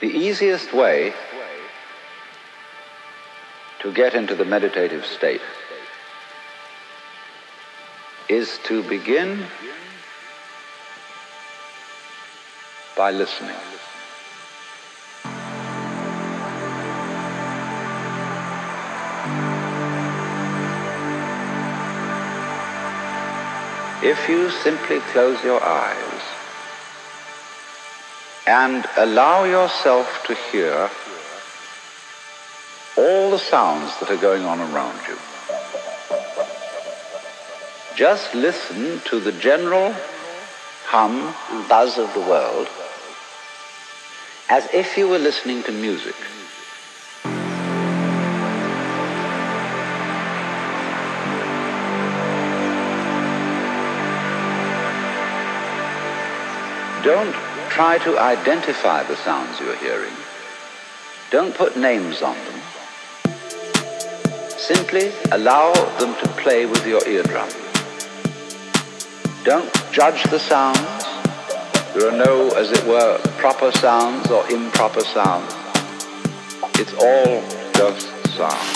The easiest way to get into the meditative state is to begin by listening. If you simply close your eyes and allow yourself to hear all the sounds that are going on around you. Just listen to the general hum and buzz of the world as if you were listening to music. Don't try to identify the sounds you're hearing. Don't put names on them. Simply allow them to play with your eardrum. Don't judge the sounds. There are no, as it were, proper sounds or improper sounds. It's all just sound.